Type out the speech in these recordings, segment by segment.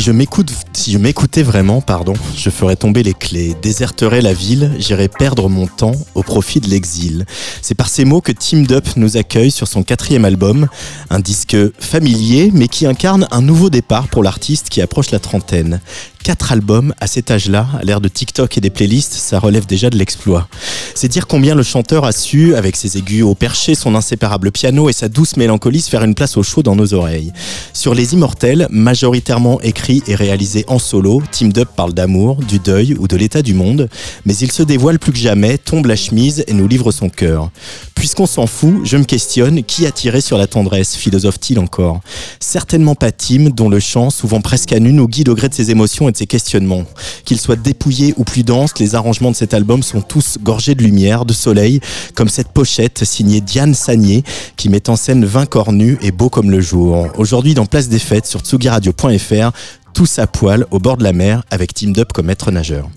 Si je m'écoute, si je m'écoutais vraiment, pardon, je ferais tomber les clés, déserterais la ville, j'irais perdre mon temps au profit de l'exil. C'est par ces mots que Team Up nous accueille sur son quatrième album, un disque familier mais qui incarne un nouveau départ pour l'artiste qui approche la trentaine. Quatre albums à cet âge-là, à l'ère de TikTok et des playlists, ça relève déjà de l'exploit. C'est dire combien le chanteur a su, avec ses aigus au perché, son inséparable piano et sa douce mélancolie, se faire une place au chaud dans nos oreilles. Sur Les Immortels, majoritairement écrit et réalisé en solo, Team Up parle d'amour, du deuil ou de l'état du monde, mais il se dévoile plus que jamais, tombe la chemise et nous livre son cœur. Puisqu'on s'en fout, je me questionne, qui a tiré sur la tendresse, philosophe-t-il encore? Certainement pas Tim, dont le chant, souvent presque à nu, nous guide au gré de ses émotions et de ses questionnements. Qu'il soit dépouillé ou plus dense, les arrangements de cet album sont tous gorgés de lumière, de soleil, comme cette pochette signée Diane Sagné, qui met en scène 20 corps nus et beau comme le jour. Aujourd'hui, dans Place des Fêtes, sur tsugiradio.fr, tous à poil au bord de la mer avec Team Up comme maître nageur.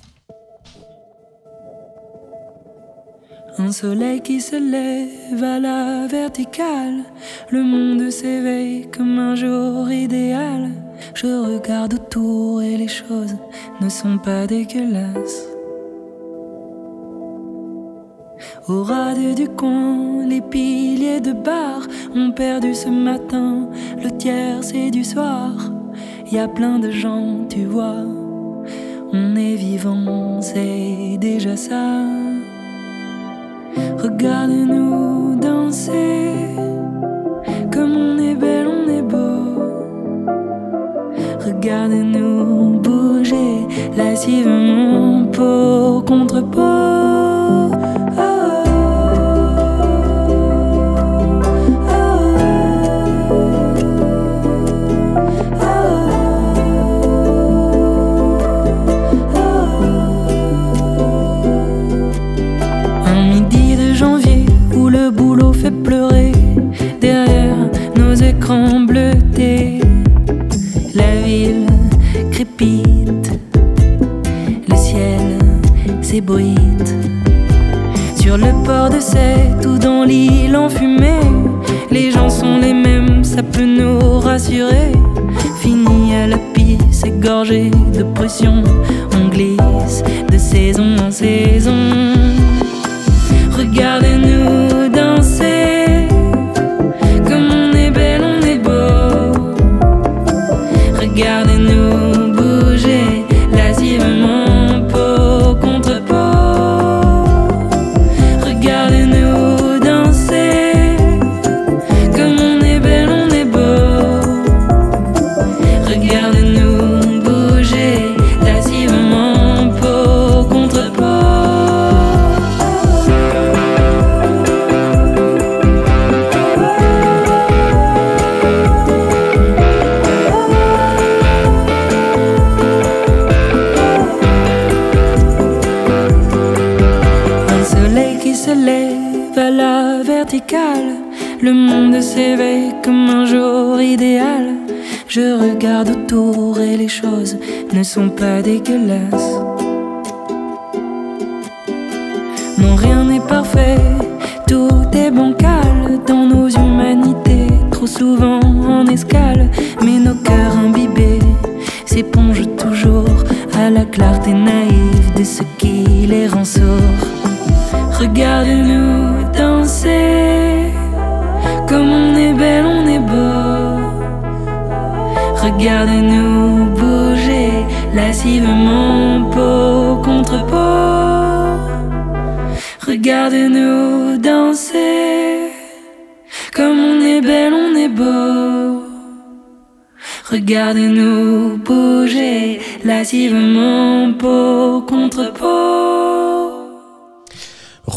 Un soleil qui se lève à la verticale, le monde s'éveille comme un jour idéal. Je regarde autour et les choses ne sont pas dégueulasses. Au rade du coin, les piliers de bar ont perdu ce matin le tiers c'est du soir. Y a plein de gens, tu vois. On est vivant, c'est déjà ça. Regarde-nous danser, comme on est belle, on est beau. Regarde-nous bouger, lascivement, peau contre peau. Pleurer derrière nos écrans bleutés. La ville crépite, le ciel s'ébruite. Sur le port de Sète ou dans l'île enfumée, les gens sont les mêmes, ça peut nous rassurer. Fini à la pisse, égorgé de pression, on glisse de saison en saison. Regardez-nous danser, Regardez-nous choses ne sont pas dégueulasses. Non, rien n'est parfait, tout est bancal dans nos humanités, trop souvent en escale. Mais nos cœurs imbibés s'épongent toujours à la clarté naïve de ce qui les rend sourds. Regardez-nous danser, comme on est belle, on est beau. Regardez-nous bouger, lascivement, peau contre peau. Regardez-nous danser, comme on est belle, on est beau. Regardez-nous bouger, lascivement, peau contre peau.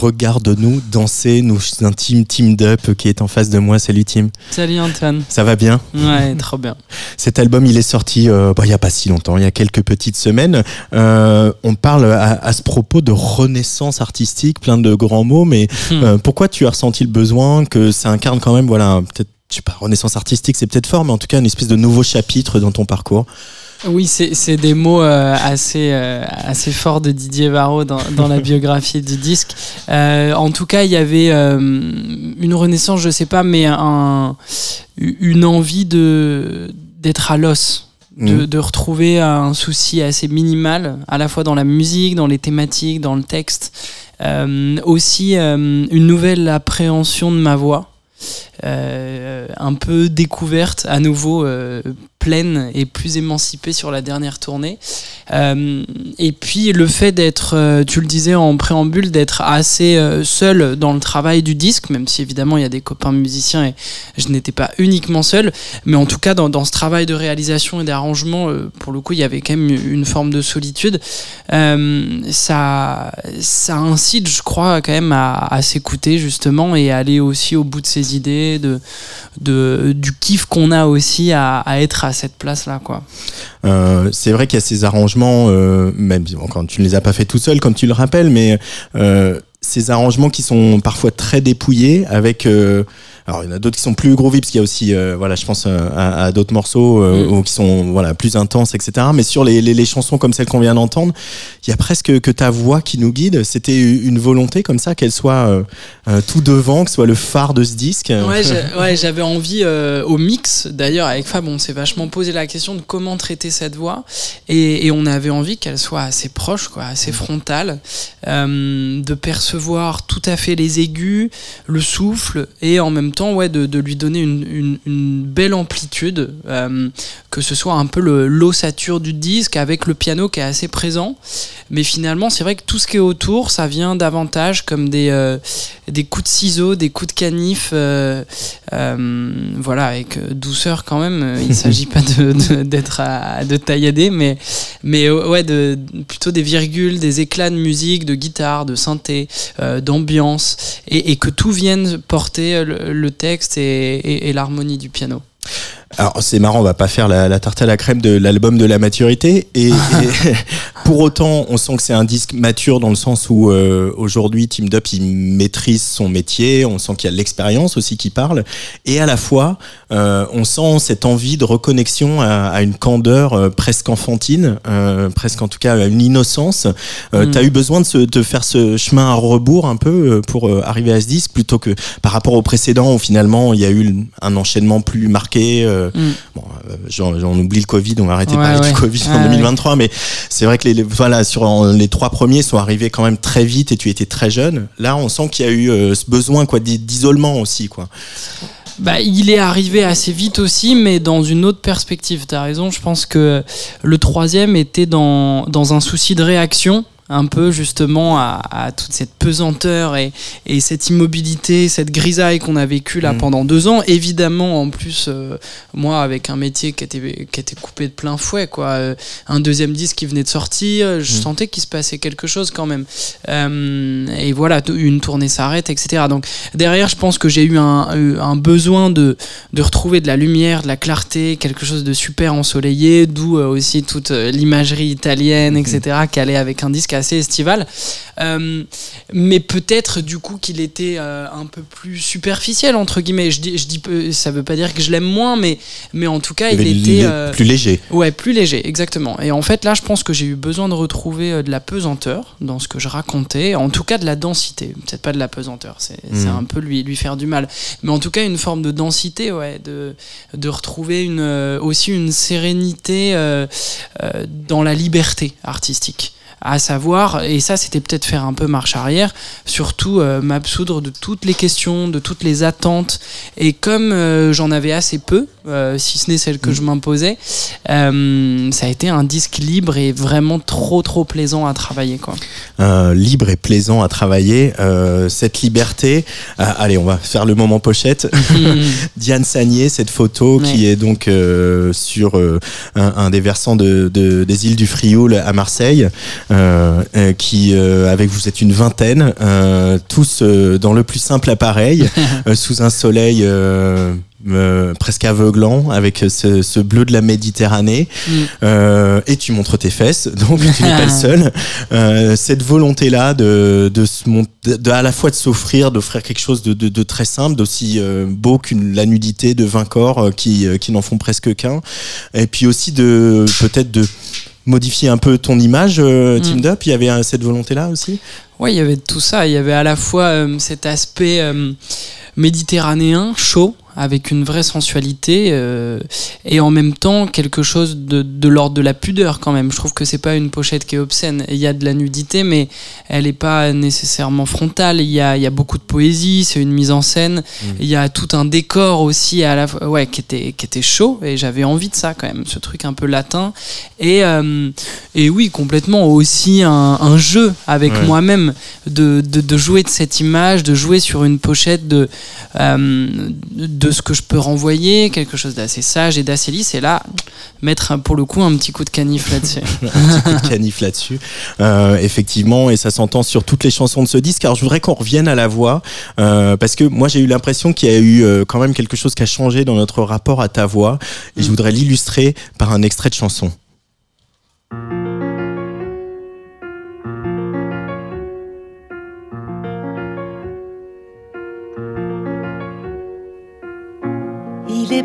Regarde-nous danser, nous intimes Team Dup qui est en face de moi. Salut Tim. Salut Antoine. Ça va bien? Ouais, trop bien. Cet album, il est sorti euh, bah, il n'y a pas si longtemps, il y a quelques petites semaines. Euh, on parle à, à, ce propos de renaissance artistique, plein de grands mots, mais Hmm. euh, pourquoi tu as ressenti le besoin que ça incarne quand même, voilà, peut-être, je sais pas, renaissance artistique, c'est peut-être fort, mais en tout cas, une espèce de nouveau chapitre dans ton parcours? Oui, c'est des mots euh, assez, euh, assez forts de Didier Varro dans, dans la biographie du disque. Euh, en tout cas, il y avait une renaissance, je sais pas, mais un, une envie d'être à l'os. De, Mhm. de retrouver un souci assez minimal, à la fois dans la musique, dans les thématiques, dans le texte. Aussi une nouvelle appréhension de ma voix. Euh, un peu découverte, à nouveau euh, pleine et plus émancipée sur la dernière tournée. Euh, et puis le fait d'être, euh, tu le disais en préambule, d'être assez euh, seul dans le travail du disque, même si évidemment il y a des copains musiciens et je n'étais pas uniquement seul, mais en tout cas dans, ce travail de réalisation et d'arrangement, pour le coup il y avait quand même une forme de solitude. Ça, ça incite, je crois, quand même à, s'écouter justement et aller aussi au bout de ses idées, de, de, du kiff qu'on a aussi à, à être à cette place-là. quoi. Euh, c'est vrai qu'il y a ces arrangements, euh, même quand tu ne les as pas fait tout seul, comme tu le rappelles, mais euh, ces arrangements qui sont parfois très dépouillés avec. Alors il y en a d'autres qui sont plus groovy parce qu'il y a aussi, euh, voilà, je pense euh, à, à d'autres morceaux euh, Mm. ou qui sont voilà plus intenses, etc. Mais sur les, les, les chansons comme celles qu'on vient d'entendre, il y a presque que ta voix qui nous guide. C'était une volonté comme ça qu'elle soit euh, tout devant, que ce soit le phare de ce disque. Ouais, j'avais envie au mix. D'ailleurs, avec Fab, on s'est vachement posé la question de comment traiter cette voix, et, et on avait envie qu'elle soit assez proche, quoi, assez frontale, euh, de percevoir tout à fait les aigus, le souffle, et en même temps, ouais, de, lui donner une, belle amplitude, euh, que ce soit un peu l'ossature du disque avec le piano qui est assez présent. Mais finalement, c'est vrai que tout ce qui est autour, ça vient davantage comme des, euh, des coups de ciseaux, des coups de canif, euh, voilà, avec euh, douceur quand même. Euh, Il ne s'agit pas d'être à- de taillader, mais, mais euh, ouais, de, plutôt des virgules, des éclats de musique, de guitare, de synthé, euh, d'ambiance, et, que tout vienne porter le, texte et l'harmonie du piano. Alors c'est marrant, on va pas faire la, la tarte à la crème de l'album de la maturité. Et, et pour autant, on sent que c'est un disque mature dans le sens où euh, aujourd'hui, Team Dup, il maîtrise son métier. On sent qu'il y a l'expérience aussi qui parle. Et à la fois, euh, on sent cette envie de reconnexion à, à une candeur euh, presque enfantine, euh, presque en tout cas à une innocence. Euh, Mm. T'as eu besoin de, se, de faire ce chemin à rebours un peu euh, pour euh, arriver à ce disque plutôt que par rapport au précédent où finalement il y a eu un enchaînement plus marqué. Euh, Mm. Bon, euh, j'en j'en oublie le Covid, on va arrêter de Ouais, parler ouais. du Covid en Ouais, 2023, mais c'est vrai que les, les- voilà, sur les trois premiers sont arrivés quand même très vite et tu étais très jeune. Là, on sent qu'il y a eu euh, ce besoin quoi d'i- d'isolement aussi quoi. Bah, il est arrivé assez vite aussi, mais dans une autre perspective. T'as raison, je pense que le troisième était dans, dans un souci de réaction, un peu justement à, à toute cette pesanteur et, et cette immobilité, cette grisaille qu'on a vécue là Mm. pendant deux ans. Évidemment, en plus, euh, moi, avec un métier qui était, qui était coupé de plein fouet, quoi. Euh, un deuxième disque qui venait de sortir, je Mm. sentais qu'il se passait quelque chose quand même. Euh, et voilà, une tournée s'arrête, etc. Donc derrière, je pense que j'ai eu un, besoin de, de retrouver de la lumière, de la clarté, quelque chose de super ensoleillé, d'où aussi toute l'imagerie italienne, etc., qui allait avec un disque assez estival. Euh, mais peut-être du coup qu'il était euh, un peu plus superficiel, entre guillemets. Je dis, je dis peu- ça veut pas dire que je l'aime moins, mais, mais en tout cas, il, était. euh, plus léger. Ouais, plus léger, exactement. Et en fait, là, je pense que j'ai eu besoin de retrouver euh, de la pesanteur dans ce que je racontais, en tout cas de la densité, peut-être pas de la pesanteur, c'est Mhm. un peu lui, lui faire du mal, mais en tout cas une forme de densité, ouais, de, de retrouver une, euh, aussi une sérénité euh, euh, dans la liberté artistique. À savoir, et ça c'était peut-être faire un peu marche arrière, surtout euh, m'absoudre de toutes les questions, de toutes les attentes. Et comme euh, j'en avais assez peu, euh, si ce n'est celle que Mhm. je m'imposais, ça a été un disque libre et vraiment trop trop plaisant à travailler. Quoi. Libre et plaisant à travailler. Cette liberté. Allez, on va faire le moment pochette. Diane Sagné, cette photo Ouais. qui est donc sur un, un des versants de, de- des îles du Frioul à Marseille. Euh, euh, qui, euh, avec vous êtes une vingtaine, euh, tous euh, dans le plus simple appareil, euh, sous un soleil euh, euh, presque aveuglant, avec ce, ce bleu de la Méditerranée. Mm. Euh, et tu montres tes fesses, donc tu n'es pas le seul. Euh, cette volonté-là de, de, se mont- de, à la fois de s'offrir, d'offrir quelque chose de, de, de très simple, d'aussi euh, beau qu'une la nudité de 20 corps qui, qui n'en font presque qu'un. Et puis aussi de peut-être de modifier un peu ton image, euh, Mm. Team Up. Il y avait euh, cette volonté-là aussi? Ouais, il y avait tout ça. Il y avait à la fois euh, cet aspect euh, méditerranéen, chaud, avec une vraie sensualité, euh, et en même temps quelque chose de, de l'ordre de la pudeur quand même. Je trouve que c'est pas une pochette qui est obscène. Il y a de la nudité, mais elle n'est pas nécessairement frontale. Il y a, il y a beaucoup de poésie, c'est une mise en scène. Il y a tout un décor aussi à la ouais, qui était, qui était chaud, et j'avais envie de ça quand même, ce truc un peu latin. Et, euh, et oui, complètement aussi un, un jeu avec Ouais. moi-même, de, de, de jouer de cette image, de jouer sur une pochette de, euh, de ce que je peux renvoyer, quelque chose d'assez sage et d'assez lisse, et là, mettre pour le coup un petit coup de canif là-dessus. un petit coup de canif là-dessus. Euh, effectivement, et ça s'entend sur toutes les chansons de ce disque. Alors, je voudrais qu'on revienne à la voix, euh, parce que moi, j'ai eu l'impression qu'il y a eu euh, quand même quelque chose qui a changé dans notre rapport à ta voix, et je Mm. voudrais l'illustrer par un extrait de chanson.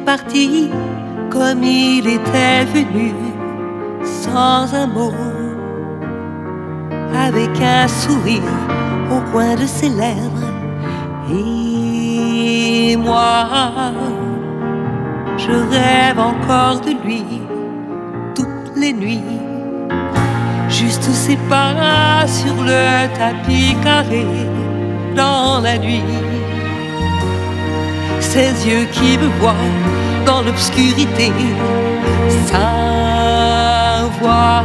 Parti comme il était venu, sans un mot, avec un sourire au coin de ses lèvres. Et moi, je rêve encore de lui toutes les nuits, juste ses pas sur le tapis carré dans la nuit ses yeux qui me voient dans l'obscurité, sa voix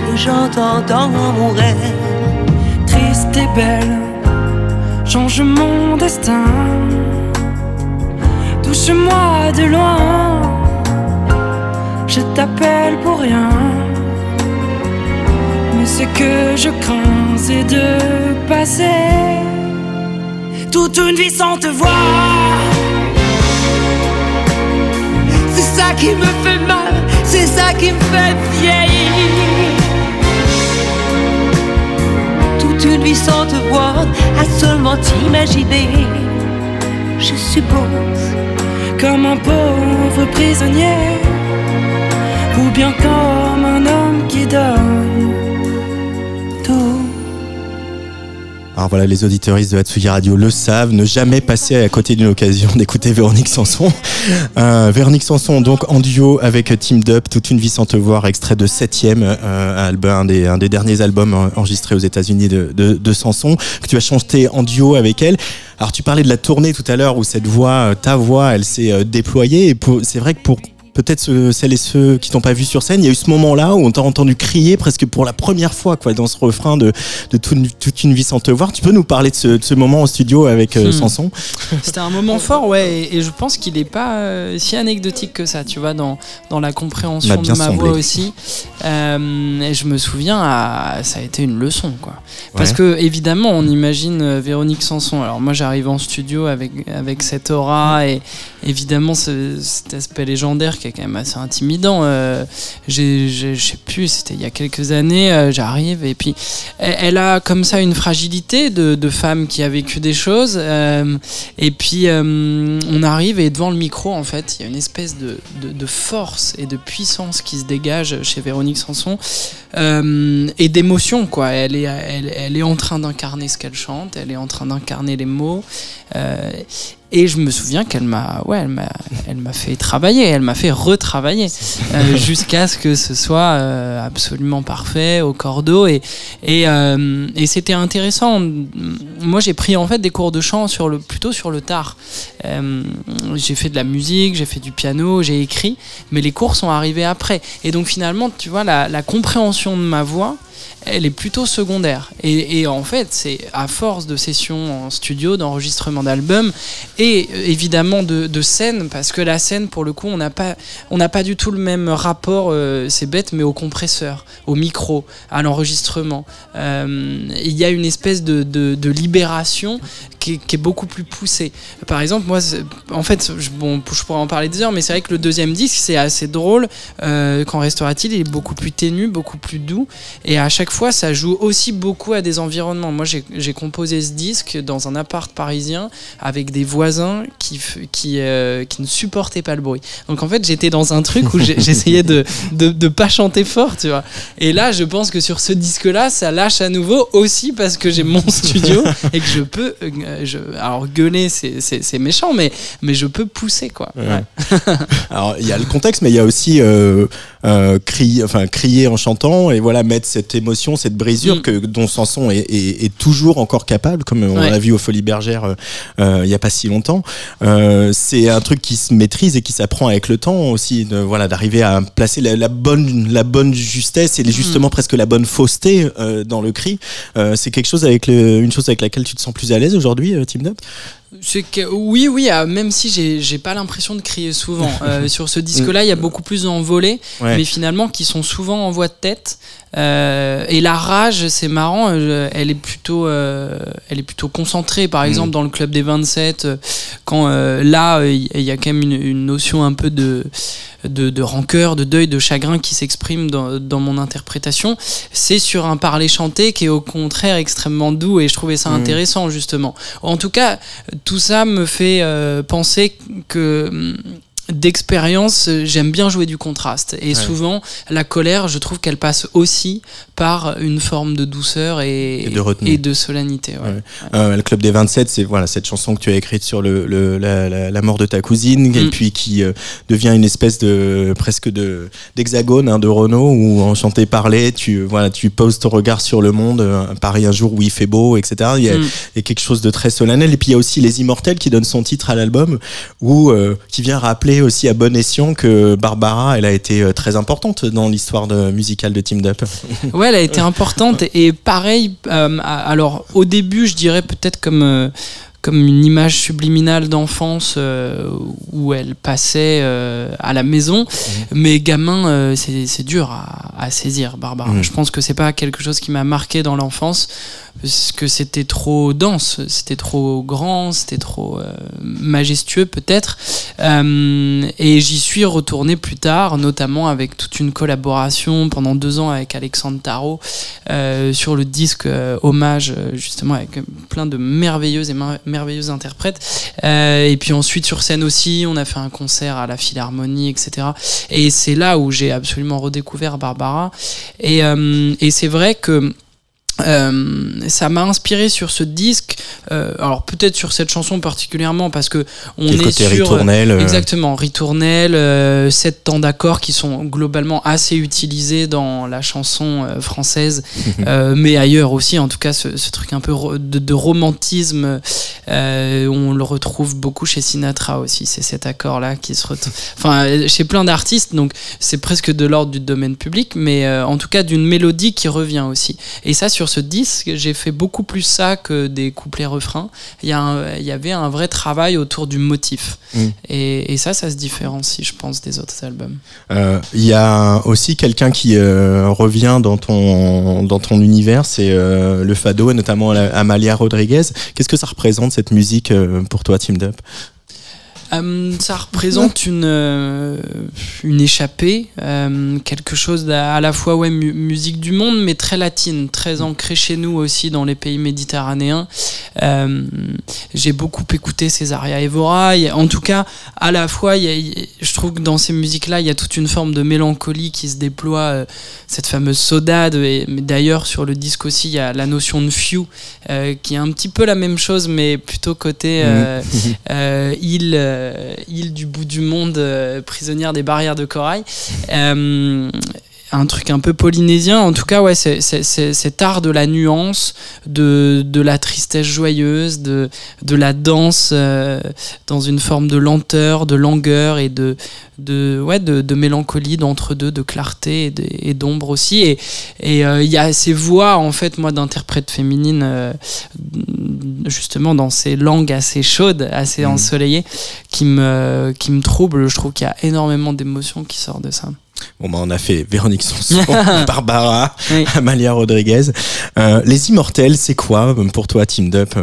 que j'entends dans mon rêve. triste et belle, change mon destin. Touche-moi de loin, je t'appelle pour rien. Mais ce que je crains, c'est de passer toute une vie sans te voir. C'est ça qui me fait mal, c'est ça qui me fait vieillir. Toute une vie sans te voir, à seulement t'imaginer. Je suppose comme un pauvre prisonnier, ou bien comme un homme qui donne Alors voilà, les auditeuristes de Hatsugi Radio le savent, ne jamais passer à côté d'une occasion d'écouter Véronique Sanson. Euh, Véronique Sanson, donc en duo avec Team Dup, Toute une vie sans te voir, extrait de septième euh, album, un des, derniers albums enregistrés aux États-Unis de, Sanson, que tu as chanté en duo avec elle. Alors tu parlais de la tournée tout à l'heure où cette voix, euh, ta voix, elle s'est déployée. Et c'est vrai que pour peut-être celles et ceux qui t'ont pas vu sur scène, il y a eu ce moment-là où on t'a entendu crier presque pour la première fois quoi, dans ce refrain de, de toute, toute une vie sans te voir. Tu peux nous parler de ce, de ce moment en studio avec euh, Hmm. Sanson C'était un moment fort, ouais, et, et je pense qu'il n'est pas euh, si anecdotique que ça, tu vois, dans, dans la compréhension de ma semblé. voix aussi. Euh, et je me souviens, à- ça a été une leçon, quoi. Parce Ouais. que, évidemment, on imagine euh, Véronique Sanson. Alors, moi, j'arrive en studio avec, avec cette aura et évidemment ce- cet aspect légendaire qui quand même assez intimidant. Euh, Je sais plus, c'était il y a quelques années, euh, j'arrive et puis elle, a comme ça une fragilité de, femme qui a vécu des choses. euh, et puis euh, on arrive et devant le micro, en fait, il y a une espèce de, force et de puissance qui se dégage chez Véronique Sanson et d'émotion, quoi. Elle est, elle est en train d'incarner ce qu'elle chante, elle est en train d'incarner les mots. Et je me souviens qu'elle m'a, ouais, elle m'a, elle m'a fait travailler, elle m'a fait retravailler euh, jusqu'à ce que ce soit euh, absolument parfait au cordeau et et, euh, et c'était intéressant moi j'ai pris en fait des cours de chant sur le, plutôt sur le tard. J'ai fait de la musique, j'ai fait du piano, j'ai écrit, mais les cours sont arrivés après. Et donc finalement, tu vois, la, la compréhension de ma voix, elle est plutôt secondaire. Et, en fait, c'est à force de sessions en studio, d'enregistrement d'albums, et euh, évidemment de, de scène, parce que la scène, pour le coup, on n'a pas, pas du tout le même rapport, euh, c'est bête, mais au compresseur, au micro, à l'enregistrement. Euh, Il y a une espèce de, de, libération qui est, beaucoup plus poussée. Par exemple, moi, en fait, je, bon, je pourrais en parler des heures, mais c'est vrai que le deuxième disque, c'est assez drôle. Euh, quand restera-t-il? Il est beaucoup plus ténu, beaucoup plus doux. Et à chaque fois, ça joue aussi beaucoup à des environnements. Moi, j'ai composé ce disque dans un appart parisien avec des voisins qui, f- qui, euh, qui ne supportaient pas le bruit. Donc en fait, j'étais dans un truc où j'essayais de, de, de pas chanter fort, tu vois. Et là, je pense que sur ce disque-là, ça lâche à nouveau aussi parce que j'ai mon studio et que je peux. euh, je, alors, gueuler, c'est- méchant, mais, mais je peux pousser, quoi. Ouais. Ouais. Alors, il y a le contexte, mais il y a aussi euh, euh, crier, enfin, crier en chantant et voilà, mettre cette émotion, cette brisure Mm. que, dont Sanson est, est- est toujours encore capable, comme on Ouais. l'a vu au Folies Bergères euh, euh, il y a pas si longtemps. Euh, c'est un truc qui se maîtrise et qui s'apprend avec le temps aussi, de, voilà, d'arriver à placer la, la bonne, la bonne justesse et Mm. justement presque la bonne fausseté euh, dans le cri. Euh, c'est quelque chose avec le, une chose avec laquelle tu te sens plus à l'aise aujourd'hui, euh, Up C'est que oui, oui, ah, même si j'ai j'ai pas l'impression de crier souvent. Euh, sur ce disque-là, il y a beaucoup plus d'envolées, Ouais. mais finalement qui sont souvent en voix de tête. Euh, et la rage, c'est marrant, euh, elle est plutôt, euh, elle est plutôt concentrée. Par exemple, dans le club des 27, euh, quand euh, là, il y a quand même une, une notion un peu de, de, de rancœur, de deuil, de chagrin qui s'exprime dans, dans mon interprétation. C'est sur un parler chanté qui est au contraire extrêmement doux et je trouvais ça Mhm. intéressant justement. En tout cas, tout ça me fait penser que d'expérience, euh, j'aime bien jouer du contraste. Et souvent, la colère, je trouve qu'elle passe aussi par une forme de douceur et, Et de retenue. et de solennité. ouais. Ouais. Euh, le club des 27, c'est voilà cette chanson que tu as écrite sur le, le- la, la- la mort de ta cousine et Mm. puis qui euh, devient une espèce de presque de d'hexagone hein, de Renault où en chanter parler, tu voilà tu poses ton regard sur le monde, euh, Paris un jour où il fait beau, etc. Il y, a, Mm. il y a quelque chose de très solennel et puis il y a aussi les Immortels qui donnent son titre à l'album où qui vient rappeler aussi à bon escient que Barbara elle a été euh, très importante dans l'histoire de, musicale de Team Up. Ouais, elle a été importante et, pareil. euh, alors au début, je dirais peut-être comme euh, comme une image subliminale d'enfance euh, où elle passait euh, à la maison, mais gamin, euh, c'est dur à, à saisir, Barbara. Mhm. Je pense que c'est pas quelque chose qui m'a marqué dans l'enfance parce que c'était trop dense, c'était trop grand, c'était trop euh, majestueux peut-être. Euh, et j'y suis retourné plus tard, notamment avec toute une collaboration pendant deux ans avec Alexandre Tarot euh, sur le disque hommage, justement avec plein de merveilleuses et mer- merveilleuses interprètes. Et puis ensuite sur scène aussi, on a fait un concert à la Philharmonie, etc. Et c'est là où j'ai absolument redécouvert Barbara. Et c'est vrai que euh, ça m'a inspiré sur ce disque. euh, alors peut-être sur cette chanson particulièrement parce que on est côté sur ritournelle. euh, exactement ritournelle, sept temps d'accords qui sont globalement assez utilisés dans la chanson française, euh, mais ailleurs aussi. En tout cas, ce, ce truc un peu de, de romantisme, on le retrouve beaucoup chez Sinatra aussi. C'est cet accord-là qui se retrouve. Enfin, chez plein d'artistes, donc c'est presque de l'ordre du domaine public, mais en tout cas d'une mélodie qui revient aussi. Et ça, sur ce disque, j'ai fait beaucoup plus ça que des couplets-refrains. Il il y avait un vrai travail autour du motif. Mm. Et, et ça, ça se différencie, je pense, des autres albums. Euh, Il y a aussi quelqu'un qui euh, revient dans ton, dans ton univers, c'est euh, le fado et notamment Amalia Rodriguez. Qu'est-ce que ça représente cette musique pour toi, Team Up Euh, ça représente une, euh, une échappée, euh, quelque chose à la fois ouais, mu- musique du monde, mais très latine, très ancrée chez nous aussi dans les pays méditerranéens. J'ai beaucoup écouté Césaria Evora. Il a- En tout cas, à la fois, il y a- il y je trouve que dans ces musiques-là, il y a toute une forme de mélancolie qui se déploie, cette fameuse saudade. Et, mais d'ailleurs, sur le disque aussi, il y a la notion de few, qui est un petit peu la même chose, mais plutôt côté euh, euh, île, euh, île du bout du monde, euh, prisonnière des barrières de corail. Euh, un truc un peu polynésien. En tout cas, ouais, c'est cet art de la nuance, de, la tristesse joyeuse, de, la danse dans une forme de lenteur, de langueur et de, de, ouais, de, de mélancolie, d'entre-deux, de clarté et et d'ombre aussi. Et et, euh, il y a ces voix, en fait, moi, d'interprètes féminines, euh, justement, dans ces langues assez chaudes, assez Mhm. ensoleillées, qui me, qui me troublent. Je trouve qu'il y a énormément d'émotions qui sortent de ça. Bon, bah, on a fait Véronique Sanson, Barbara, Oui. Amalia Rodriguez. Euh, les Immortels, c'est quoi euh, pour toi, Team Up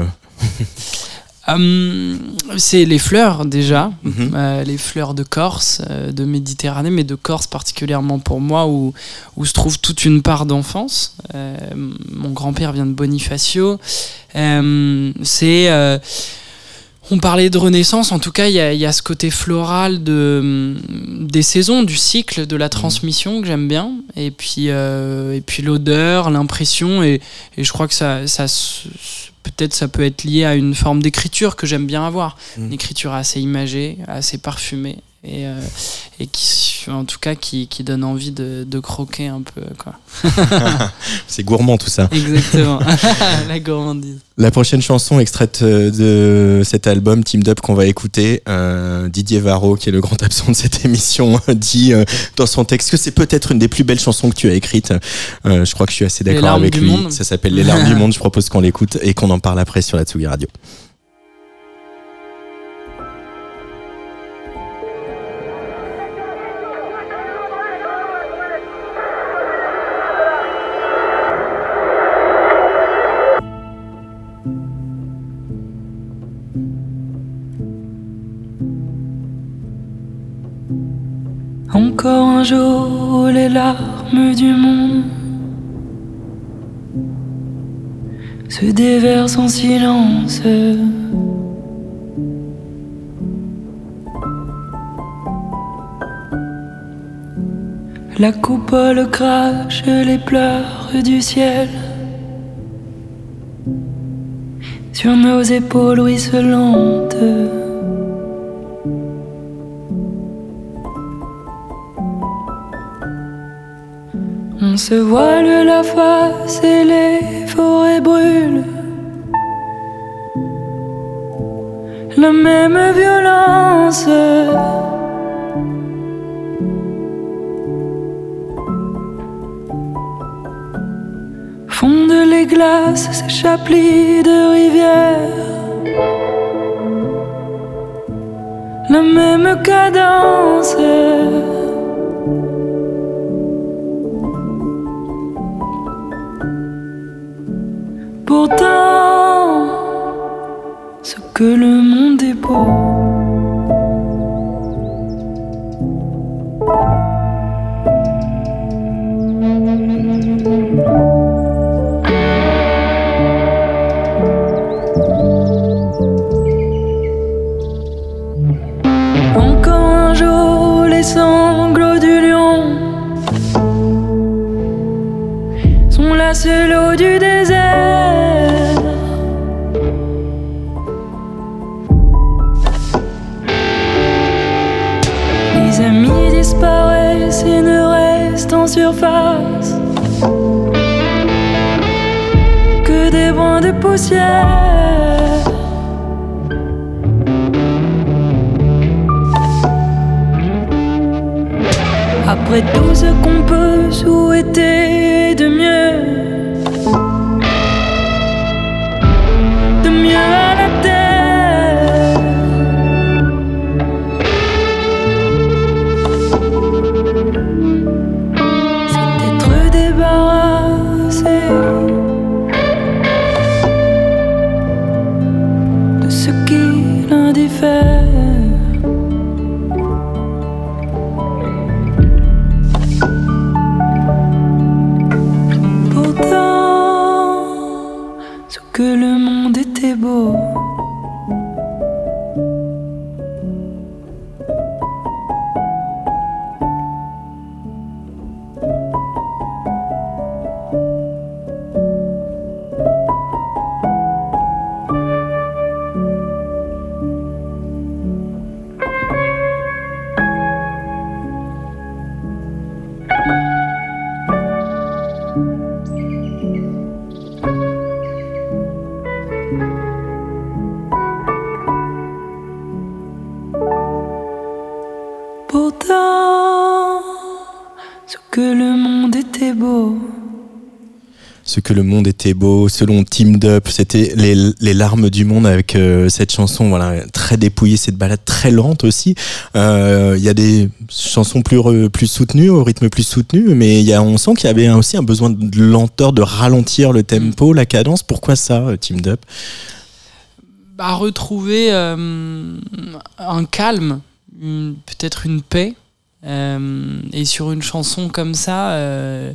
Hum, c'est les fleurs déjà, Mhm. Euh, les fleurs de Corse, euh, de Méditerranée, mais de Corse particulièrement pour moi, où, où se trouve toute une part d'enfance. Euh, mon grand-père vient de Bonifacio. Euh, c'est. euh, on parlait de renaissance, en tout cas, il y a, il y a ce côté floral de, des saisons, du cycle, de la transmission que j'aime bien. Et puis, euh, et puis l'odeur, l'impression, et, et je crois que ça, ça se- peut-être ça peut être lié à une forme d'écriture que j'aime bien avoir. Mm. Une écriture assez imagée, assez parfumée. Et, euh, et qui, en tout cas, qui, qui donne envie de, de croquer un peu. Quoi. C'est gourmand tout ça. Exactement. la gourmandise. La prochaine chanson extraite euh, de cet album Team Up qu'on va écouter, euh, Didier Varro, qui est le grand absent de cette émission, dit euh, dans son texte que c'est peut-être une des plus belles chansons que tu as écrites. Je crois que je suis assez d'accord avec lui. monde. Ça s'appelle Les larmes du monde. Je propose qu'on l'écoute et qu'on en parle après sur la Tsugi Radio. Les larmes du monde se déversent en silence. La coupole crache les pleurs du ciel sur nos épaules ruisselantes. On se voile la face et les forêts brûlent. La même violence. Fondent les glaces, s'échappent de rivières. La même cadence. Que le monde est beau. Le monde était beau, selon Team Up, c'était les, les larmes du monde avec euh, cette chanson, voilà, très dépouillée, cette balade très lente aussi. Euh, Il y a des chansons plus plus soutenues, au rythme plus soutenu, mais il y a, on sent qu'il y avait aussi un besoin de lenteur, de ralentir le tempo, la cadence. Pourquoi ça, euh, Team Up à retrouver euh, un calme, peut-être une paix. Euh, et sur une chanson comme ça, euh,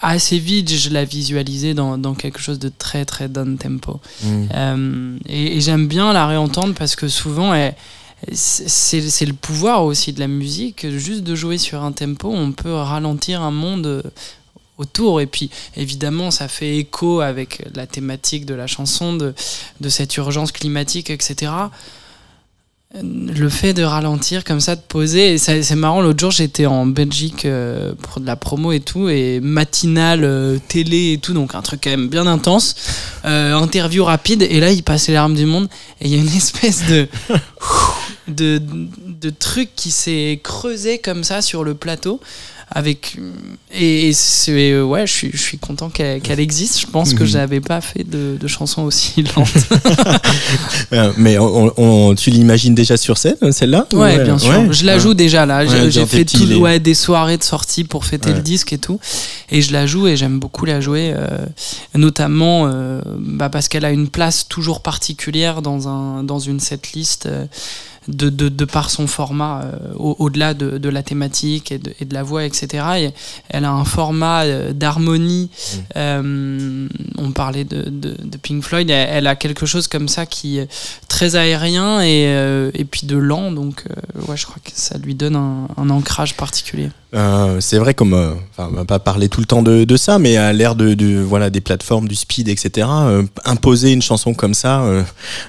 assez vite, je la visualisais dans, dans quelque chose de très très down tempo. Euh, et et j'aime bien la réentendre parce que souvent, c'est le pouvoir aussi de la musique. Juste de jouer sur un tempo, on peut ralentir un monde autour. Et puis, évidemment, ça fait écho avec la thématique de la chanson, de, de cette urgence climatique, etc. Le fait de ralentir comme ça, de poser, et c'est marrant, l'autre jour j'étais en Belgique euh, pour de la promo et tout, et matinale, euh, télé et tout, donc un truc quand même bien intense, euh, interview rapide, et là il passait l'arme du monde, et il y a une espèce de, de, de truc qui s'est creusé comme ça sur le plateau. Avec et, et c'est ouais je suis je suis content qu'elle qu'elle existe je pense que Mhm. j'avais pas fait de, de chansons aussi lentes Euh, mais on, on- tu l'imagines déjà sur scène, celle-là? Ou, Ouais, bien sûr. ouais je la Ouais. joue déjà là. J'ai- Ouais, fait tout, les- des soirées de sortie pour fêter le disque et tout. Et je la joue et j'aime beaucoup la jouer, euh, notamment euh, bah, parce qu'elle a une place toujours particulière dans, un, dans une setlist. euh, de, de, de par son format, euh, au- au-delà de, de la thématique et de, et la voix, etc. Et elle a un format euh, d'harmonie. Mm. Euh, on parlait de, Pink Floyd. Elle, elle a quelque chose comme ça qui est très aérien et, euh, et puis de lent. Donc, ouais, je crois que ça lui donne un, un ancrage particulier. C'est vrai comme on va pas parler tout le temps de, ça mais à l'ère de, voilà des plateformes du speed etc imposer une chanson comme ça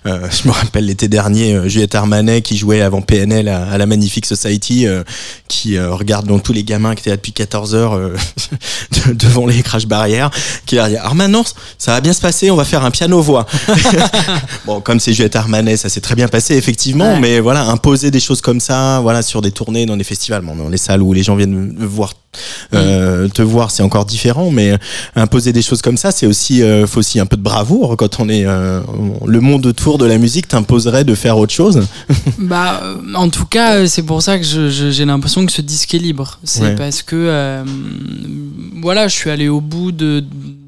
je me rappelle l'été dernier Juliette Armanet qui jouait avant PNL à, à la Magnifique Society euh, qui euh, regarde donc tous les gamins qui étaient là depuis 14 heures euh, de- devant les crash barrières qui a dit Armanet ça va bien se passer on va faire un piano voix bon comme c'est Juliette Armanet ça s'est très bien passé effectivement Ouais. mais voilà imposer des choses comme ça voilà sur des tournées dans des festivals bon, dans les salles où les gens viennent voir euh, te voir c'est encore différent mais imposer des choses comme ça c'est aussi euh, faut aussi un peu de bravoure quand on est euh, le monde autour de la musique t'imposerait de faire autre chose Bah, euh, en tout cas, euh, c'est pour ça que j'ai l'impression que ce disque est libre. C'est Ouais. parce que, euh, voilà, je suis allé au bout de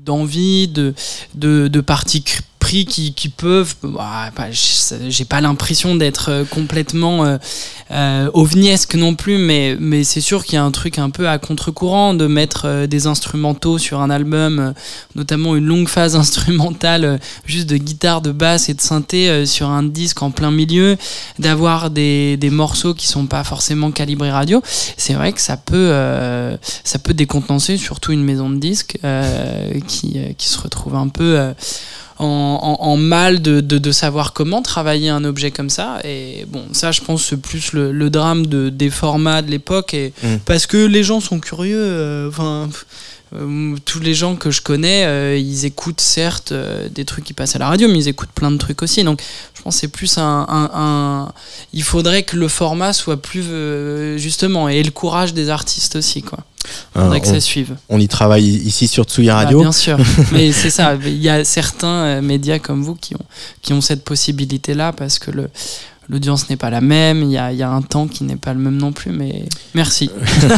d'envie, de, de, de parties qui, peuvent. bah, j'ai pas l'impression d'être euh, complètement euh, euh, non plus, mais, c'est sûr qu'il y a un truc un peu à contre-courant de mettre euh, des instrumentaux sur un album, euh, notamment une longue phase instrumentale juste de guitare, de basse et de synthé sur un disque en plein milieu, d'avoir des, morceaux qui sont pas forcément calibrés radio. C'est vrai que ça peut, ça peut décontenancer surtout une maison de disques qui, se retrouve un peu en, en- en mal de, de- de savoir comment travailler un objet comme ça. Et bon, ça, je pense, c'est plus le, le drame de, des formats de l'époque. Et Mm. parce que les gens sont curieux. euh, Enfin. euh, tous les gens que je connais, euh, ils écoutent certes euh, des trucs qui passent à la radio, mais ils écoutent plein de trucs aussi. Donc, je pense que c'est plus un, un- un- Il faudrait que le format soit plus euh, justement et le courage des artistes aussi, quoi. Ça suive. on, y travaille ici sur Tsugi Bah, Radio bien sûr, mais c'est ça. Il y a certains euh, médias comme vous qui ont, qui ont cette possibilité-là parce que le, l'audience n'est pas la même. Il y a, il y a un temps qui n'est pas le même non plus. Mais merci.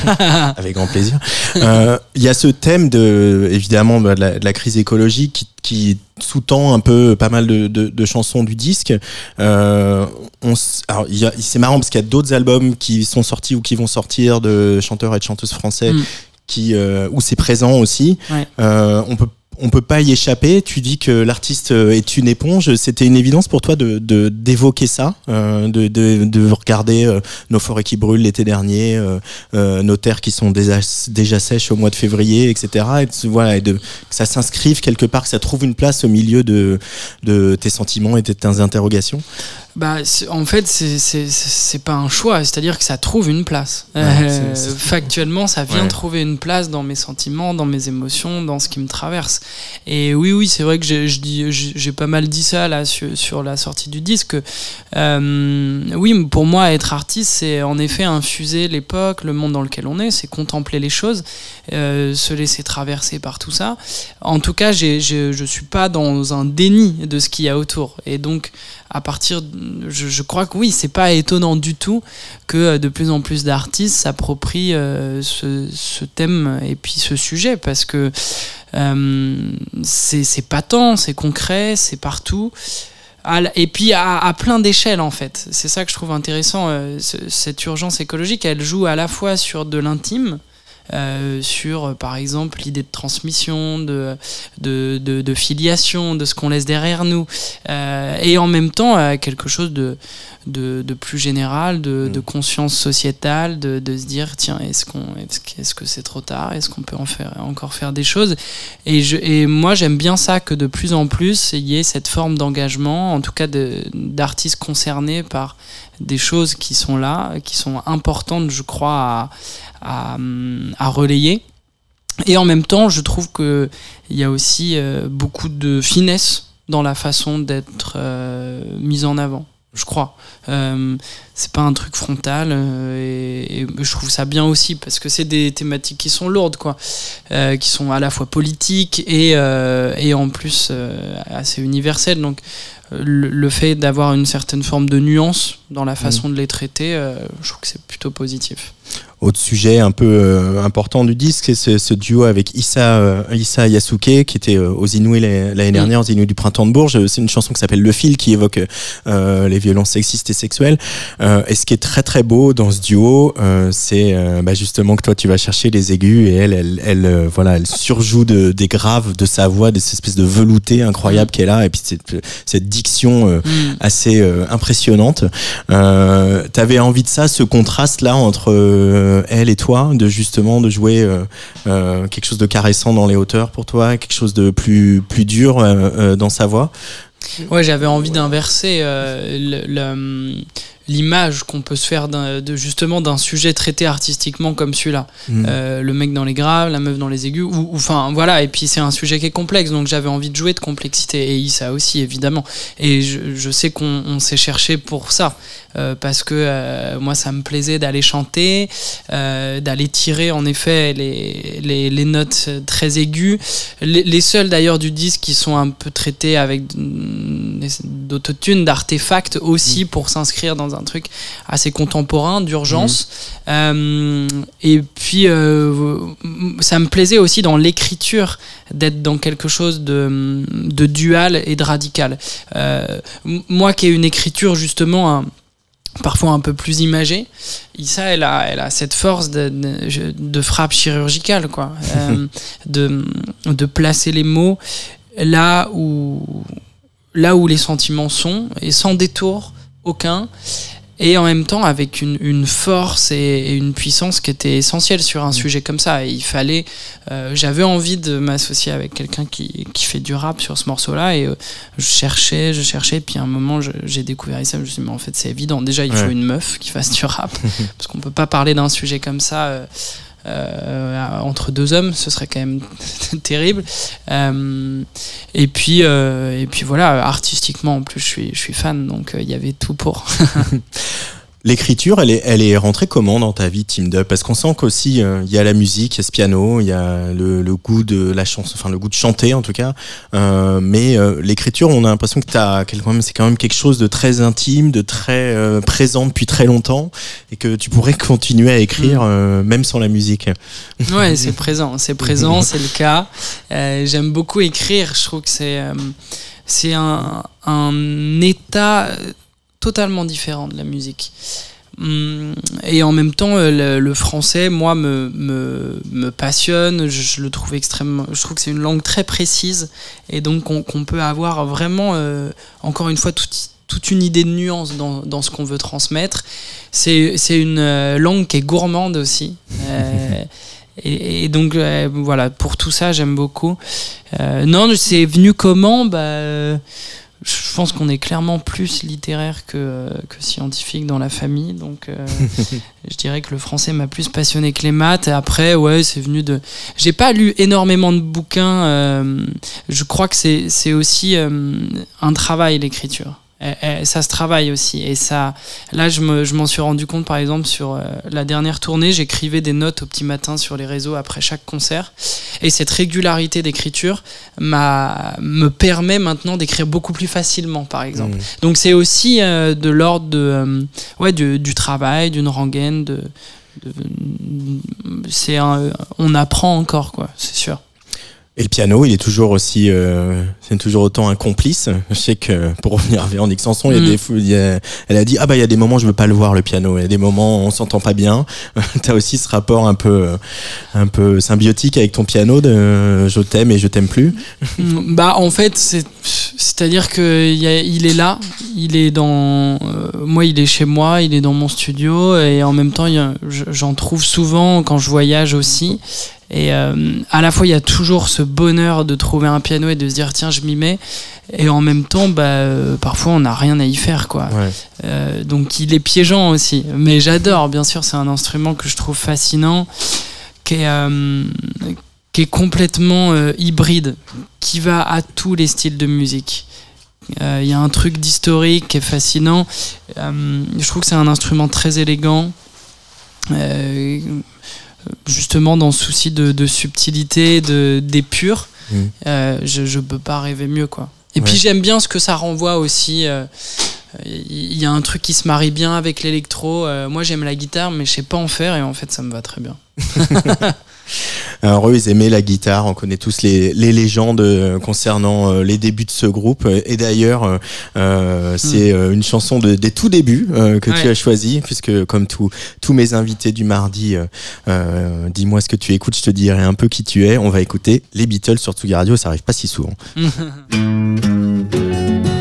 Avec grand plaisir. Euh, Il y a ce thème de, évidemment, bah, de la, de la crise écologique qui, qui sous-tend un peu pas mal de, de- de chansons du disque. Euh, c'est marrant parce qu'il y a d'autres albums qui sont sortis ou qui vont sortir de chanteurs et de chanteuses français Mm. qui, euh, où c'est présent aussi. Ouais. Euh, on peut on peut pas y échapper. Tu dis que l'artiste euh, est une éponge. C'était une évidence pour toi de d'évoquer ça, euh, de, de, de regarder euh, nos forêts qui brûlent l'été dernier, euh, euh, nos terres qui sont déjà, déjà sèches au mois de février, etc. Et voilà, et de, que ça s'inscrive quelque part, que ça trouve une place au milieu de, de tes sentiments et de tes interrogations. Bah, en fait, c'est- pas un choix, c'est-à-dire que ça trouve une place. Ouais, Euh, factuellement, ça vient Ouais. trouver une place dans mes sentiments, dans mes émotions, dans ce qui me traverse. Et oui, oui, c'est vrai que j'ai pas mal dit ça là sur, sur la sortie du disque. Euh, oui, pour moi, être artiste, c'est en effet infuser l'époque, le monde dans lequel on est, c'est contempler les choses, euh, se laisser traverser par tout ça. En tout cas, j'ai- j'ai- je suis pas dans un déni de ce qu'il y a autour. Et donc, à partir, je, crois que oui, c'est pas étonnant du tout que euh, de plus en plus d'artistes s'approprient euh, ce, thème et puis ce sujet parce que euh, c'est patent, c'est concret, c'est partout. Et puis à, plein d'échelles en fait. C'est ça que je trouve intéressant. euh, ce- cette urgence écologique, elle joue à la fois sur de l'intime, euh, sur euh, par exemple l'idée de transmission, de, de, de- de filiation, de ce qu'on laisse derrière nous, euh, et en même temps euh, quelque chose de, de, de plus général, de, Mm. de conscience sociétale, de, de se dire tiens est-ce qu'on que est-ce que c'est trop tard, est-ce qu'on peut en faire encore faire des choses, et, je, et moi j'aime bien ça que de plus en plus il y ait cette forme d'engagement, en tout cas d'artistes concernés par des choses qui sont là, qui sont importantes je crois à, à, à relayer. Et en même temps, je trouve qu'il y a aussi euh, beaucoup de finesse dans la façon d'être euh, mise en avant, je crois. Euh, c'est pas un truc frontal euh, et, et je trouve ça bien aussi parce que c'est des thématiques qui sont lourdes, quoi, qui sont à la fois politiques et, et en plus assez universelles. Donc le, le fait d'avoir une certaine forme de nuance dans la façon de les traiter, je trouve que c'est plutôt positif. Autre sujet un peu euh, important du disque, c'est ce, ce duo avec Issa, euh, Issa Yasuke, qui était euh, aux Inouïs l'année l'année dernière, aux Inouïs du Printemps de Bourges. C'est une chanson qui s'appelle Le Fil, qui évoque euh, les violences sexistes et sexuelles. Euh, et ce qui est très très beau dans ce duo, euh, c'est bah, justement que toi tu vas chercher les aigus et elle, elle, elle, voilà, elle surjoue de, des graves de sa voix, des espèces de velouté incroyable qu'elle a, et puis cette, cette diction euh, Mm. assez euh, impressionnante. Euh, T'avais envie de ça, ce contraste là entre euh, elle et toi, de justement de jouer euh, euh, quelque chose de caressant dans les hauteurs pour toi, quelque chose de plus plus dur dans sa voix? Ouais, j'avais envie d'inverser le- l'image qu'on peut se faire de justement d'un sujet traité artistiquement comme celui-là. Mm. Euh, le mec dans les graves, la meuf dans les aigus, ou enfin voilà. Et puis c'est un sujet qui est complexe, donc j'avais envie de jouer de complexité. Et Issa aussi, évidemment. Et je, je sais qu'on on s'est cherché pour ça, euh, parce que euh, moi ça me plaisait d'aller chanter, d'aller tirer en effet les, les, les notes très aiguës. Les, les seuls d'ailleurs du disque qui sont un peu traités avec mm, d'autotune, d'artefacts aussi pour s'inscrire dans un truc assez contemporain, d'urgence. Euh, et puis, euh, ça me plaisait aussi dans l'écriture d'être dans quelque chose de, de dual et de radical. Euh, moi qui ai une écriture justement un- parfois un peu plus imagée, Issa, elle a, elle a cette force de, de- de frappe chirurgicale, quoi. Euh, de, de placer les mots là où, là où les sentiments sont et sans détour aucun et en même temps avec une, une force et, et une puissance qui était essentielle sur un sujet comme ça. Et il fallait, euh, j'avais envie de m'associer avec quelqu'un qui, qui fait du rap sur ce morceau-là et euh, je cherchais, je cherchais, puis à un moment j'ai découvert ça, je me suis dit mais en fait c'est évident. Déjà il faut une meuf qui fasse du rap parce qu'on peut pas parler d'un sujet comme ça. euh, entre deux hommes, ce serait quand même terrible. Euh, et puis, euh, et puis voilà, artistiquement en plus, je suis, je suis fan, donc euh, il y avait tout pour. L'écriture, elle est, elle est rentrée comment dans ta vie, Team Up Parce qu'on sent qu'aussi euh, il y a la musique, il y a ce piano, il y a le, le goût de la chanson, enfin le goût de chanter en tout cas. Euh, mais euh, l'écriture, on a l'impression que t'as c'est quand même quelque chose de très intime, de très euh, présent depuis très longtemps, et que tu pourrais continuer à écrire euh, même sans la musique. Ouais, c'est présent, c'est présent, c'est le cas. Euh, J'aime beaucoup écrire. Je trouve que c'est euh, c'est un, un état totalement différent de la musique. Hum, Et en même temps, euh, le, français, moi, me, me, me passionne. Je, le trouve extrêmement. Je trouve que c'est une langue très précise et donc qu'on peut avoir vraiment, euh, encore une fois, toute, toute une idée de nuance dans, dans ce qu'on veut transmettre. C'est une euh, langue qui est gourmande aussi. Et, donc voilà, pour tout ça, j'aime beaucoup. Non, c'est venu comment? Bah, je pense qu'on est clairement plus littéraire que, que scientifique dans la famille. Donc, euh, je dirais que le français m'a plus passionné que les maths. Et après, ouais, c'est venu de. J'ai pas lu énormément de bouquins. euh, je crois que c'est c'est aussi euh, un travail, l'écriture. Et- et ça se travaille aussi. Et ça, là, je me- je m'en suis rendu compte, par exemple, sur euh, la dernière tournée, j'écrivais des notes au petit matin sur les réseaux après chaque concert. Et cette régularité d'écriture me permet maintenant d'écrire beaucoup plus facilement, par exemple. Mm. Donc c'est aussi euh, de l'ordre de, euh, ouais, du, du travail, d'une rengaine, de, de- c'est un- on apprend encore, quoi, c'est sûr. Et le piano, il est toujours aussi, euh, c'est toujours autant un complice. Je sais que pour revenir à Véronique Sanson, il y a Mm. des, fou- il y a- elle a dit ah bah il y a des moments je veux pas le voir le piano. Il y a des moments on s'entend pas bien. T'as aussi ce rapport un peu, un peu symbiotique avec ton piano de je t'aime et je t'aime plus. Mm, Bah en fait c'est c'est-à-dire que il y a- il est là, il est dans euh, moi il est chez moi, il est dans mon studio et en même temps il a- j'en trouve souvent quand je voyage aussi et euh, à la fois il y a toujours ce bonheur de trouver un piano et de se dire tiens je m'y mets et en même temps bah euh, parfois on n'a rien à y faire quoi. Ouais. Euh, donc il est piégeant aussi. Mais j'adore, bien sûr, c'est un instrument que je trouve fascinant, qui est, qui est complètement hybride, qui va à tous les styles de musique. Euh, Il y a un truc d'historique qui est fascinant. Euh, je trouve que c'est un instrument très élégant. euh, justement dans ce souci de, de subtilité, de, d'épure, Mm. euh, je, je peux pas rêver mieux quoi. Et Ouais. puis j'aime bien ce que ça renvoie aussi. euh, il y a un truc qui se marie bien avec l'électro. Euh, moi j'aime la guitare, mais je sais pas en faire et en fait ça me va très bien. Alors eux, ils aimaient la guitare. On connaît tous les, les légendes euh, concernant euh, les débuts de ce groupe. Et d'ailleurs, euh, euh, c'est une chanson de, des tout débuts euh, que tu Hmm. As choisie, puisque comme tous tous mes invités du mardi, euh, dis-moi ce que tu écoutes, je te dirai un peu qui tu es. On va écouter les Beatles sur Tsugi Radio. Ça arrive pas si souvent.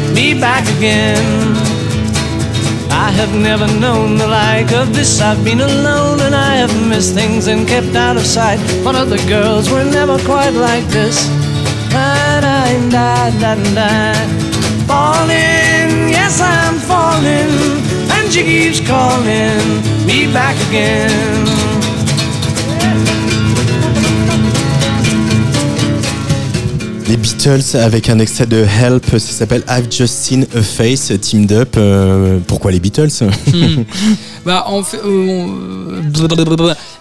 me back again. I have never known the like of this. I've been alone and I have missed things and kept out of sight. But other girls were never quite like this. Falling, yes, I'm falling, and she keeps calling me back again. Les Beatles avec un extrait de Help, ça s'appelle I've Just Seen a Face, Teamed Up. Euh, pourquoi les Beatles? Hmm. Bah en fait, euh, on.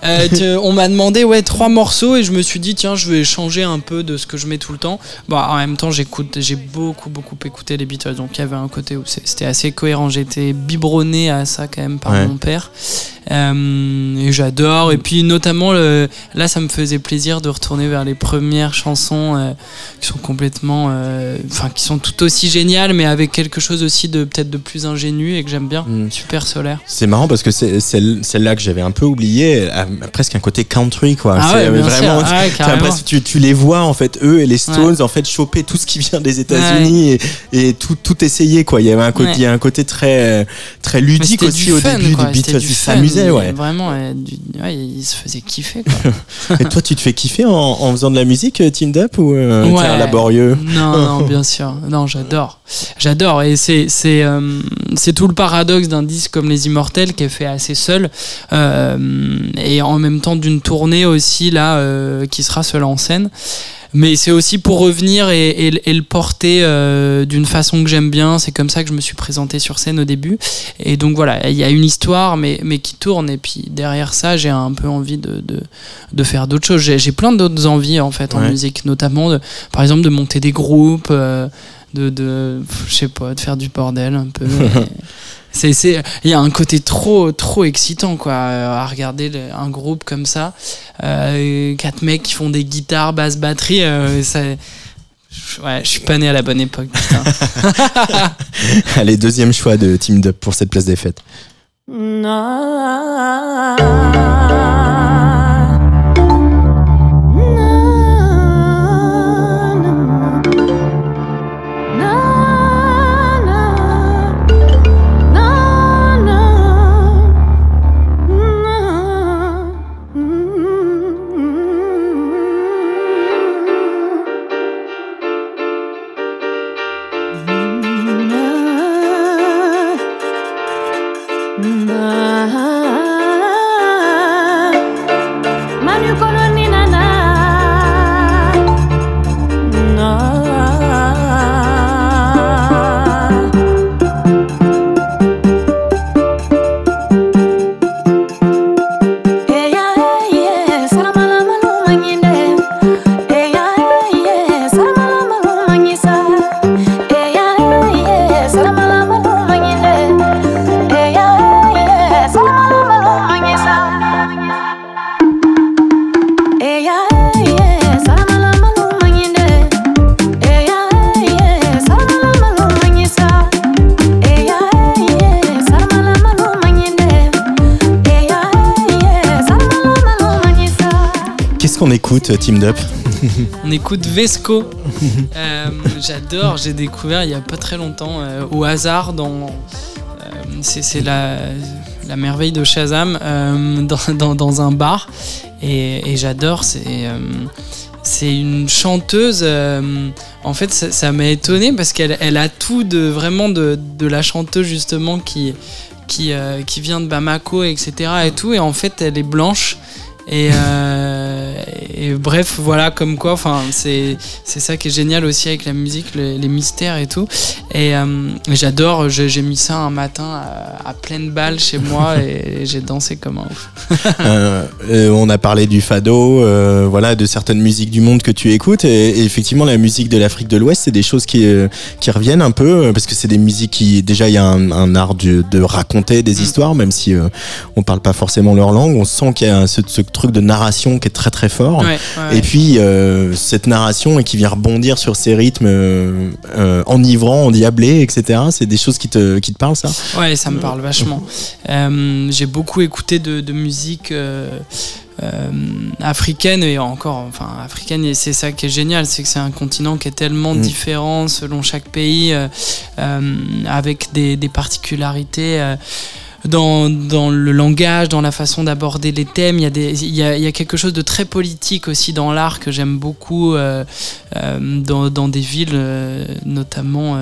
Euh, tu- on m'a demandé ouais trois morceaux et je me suis dit tiens je vais changer un peu de ce que je mets tout le temps. Bah en même temps j'écoute, j'ai beaucoup beaucoup écouté les Beatles donc il y avait un côté où c'était assez cohérent. J'étais biberonné à ça quand même par Ouais. mon père Euh, et j'adore. Et puis notamment le, là ça me faisait plaisir de retourner vers les premières chansons euh, qui sont complètement, euh, enfin qui sont tout aussi géniales mais avec quelque chose aussi de peut-être de plus ingénu et que j'aime bien. Mm. Super solaire. C'est marrant parce que c'est celle- celle-là que j'avais un peu oublié, elle a presque un côté country quoi. Ah ouais, bien vraiment. Ah ouais, tu, tu les vois en fait, eux et les Stones, en fait, choper tout ce qui vient des États-Unis et, et tout, tout essayer quoi. Il y avait un côté, il y a un côté très, très ludique aussi au fun, début quoi. des Beatles. Ils s'amusaient, ouais. Vraiment, du- ouais, ils se faisaient kiffer. Quoi. Et toi, tu te fais kiffer en, en faisant de la musique, euh, Teamed Up, ou euh, t'es un laborieux non, non, bien sûr. Non, j'adore. J'adore. Et c'est, c'est, euh, c'est tout le paradoxe d'un disque comme Les Immortels qui est fait assez seul. euh, et en même temps d'une tournée aussi, là, euh, qui sera seul en scène. Mais c'est aussi pour revenir et, et- et le porter euh, d'une façon que j'aime bien. C'est comme ça que je me suis présenté sur scène au début. Et donc voilà, il y a une histoire, mais, mais qui tourne. Et puis derrière ça, j'ai un peu envie de, de, de faire d'autres choses. J'ai, j'ai plein d'autres envies en fait en musique, notamment de, par exemple de monter des groupes, euh, de, de je sais pas, de faire du bordel un peu. C'est, c'est, il y a un côté trop, trop excitant, quoi, euh, à regarder le- un groupe comme ça. Euh, quatre mecs qui font des guitares, basse, batterie. euh, ça, je- ouais, je suis pas né à la bonne époque, putain. Allez, deuxième choix de Team Dup pour cette place des fêtes. Manu On écoute Vesco. Euh, J'adore, j'ai découvert il y a pas très longtemps, euh, au hasard, dans. euh, c'est la, merveille de Shazam, dans, un bar. Et, j'adore, c'est. une chanteuse. en fait, ça m'a étonné parce qu'elle elle a tout de vraiment de, la chanteuse justement qui vient de Bamako, etc. Et tout. Et en fait, elle est blanche. Et, et bref, voilà, comme quoi, enfin, c'est c'est ça qui est génial aussi avec la musique, les, les mystères et tout. Et euh, j'adore, j'ai mis ça un matin à, à pleine balle chez moi et j'ai dansé comme un ouf. Euh, euh, on a parlé du fado, euh, voilà, de certaines musiques du monde que tu écoutes. Et, et effectivement, la musique de l'Afrique de l'Ouest, c'est des choses qui, qui reviennent un peu, parce que c'est des musiques qui, déjà, il y a un, un art de, de raconter des Mm. histoires, même si on parle pas forcément leur langue. On sent qu'il y a ce, ce truc de narration qui est très très fort. Ouais, ouais. Et puis euh, cette narration et qui vient rebondir sur ces rythmes euh, euh, enivrants, endiablés, etc. C'est des choses qui te, qui te parlent, ça? Ouais, ça me parle vachement. Euh, j'ai beaucoup écouté de, de musique euh, africaine et encore, enfin africaine, et c'est ça qui est génial, c'est que c'est un continent qui est tellement Mm. différent selon chaque pays, euh, euh, avec des, des particularités. Dans, dans le langage, dans la façon d'aborder les thèmes. Il y, a des, il, y a, il y a quelque chose de très politique aussi dans l'art que j'aime beaucoup euh, euh, dans, dans des villes, euh, notamment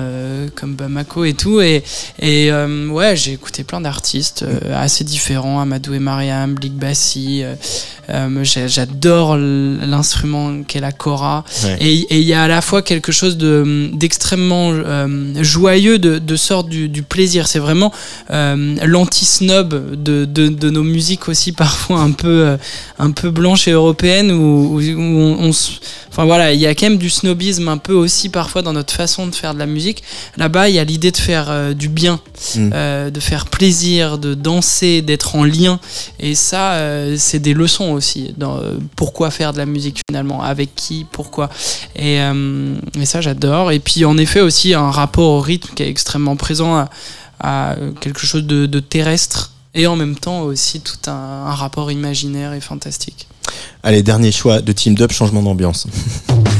comme Bamako et tout. Et, et ouais, j'ai écouté plein d'artistes assez différents, Amadou et Mariam, Blik Bassi. J'adore l'instrument qu'est la kora. Ouais. Et et il y a à la fois quelque chose de- d'extrêmement joyeux, de, de sorte du, du plaisir. C'est vraiment l'anti-snob de, de, de nos musiques aussi, parfois un peu, euh, un peu blanches et européennes, où, on, on se- Enfin voilà, il y a quand même du snobisme un peu aussi parfois dans notre façon de faire de la musique. Là-bas, il y a l'idée de faire euh, du bien, Mm. euh, de faire plaisir, de danser, d'être en lien. Et ça, euh, c'est des leçons aussi. Dans, pourquoi faire de la musique finalement Avec qui Pourquoi et, et ça, j'adore. Et puis, en effet, aussi un rapport au rythme qui est extrêmement présent à, à quelque chose de, terrestre. Et en même temps aussi tout un, un rapport imaginaire et fantastique. Allez, dernier choix de Team Dub, changement d'ambiance.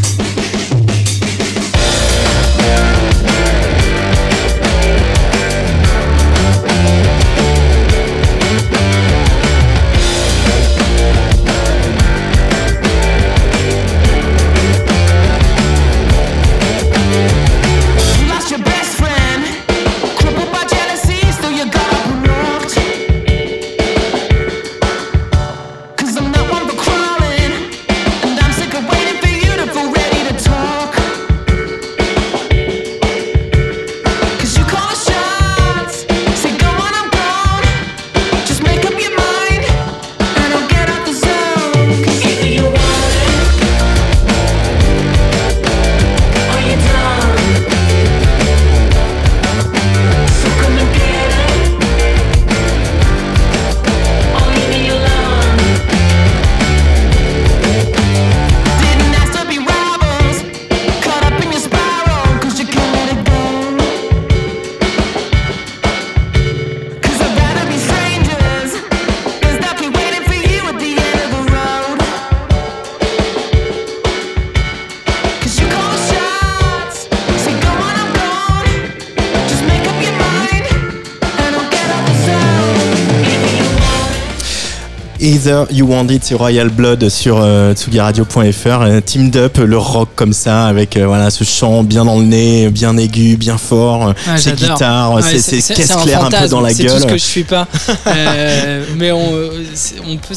You Want It, c'est Royal Blood sur euh, tsugiradio.fr. Euh, Teamed Up, le rock comme ça, avec euh, voilà ce chant bien dans le nez, bien aigu, bien fort, Ah, ces guitares, Ouais, ces, caisses un claires un peu dans la C'est tout ce gueule. que je suis pas. Euh, mais on, peut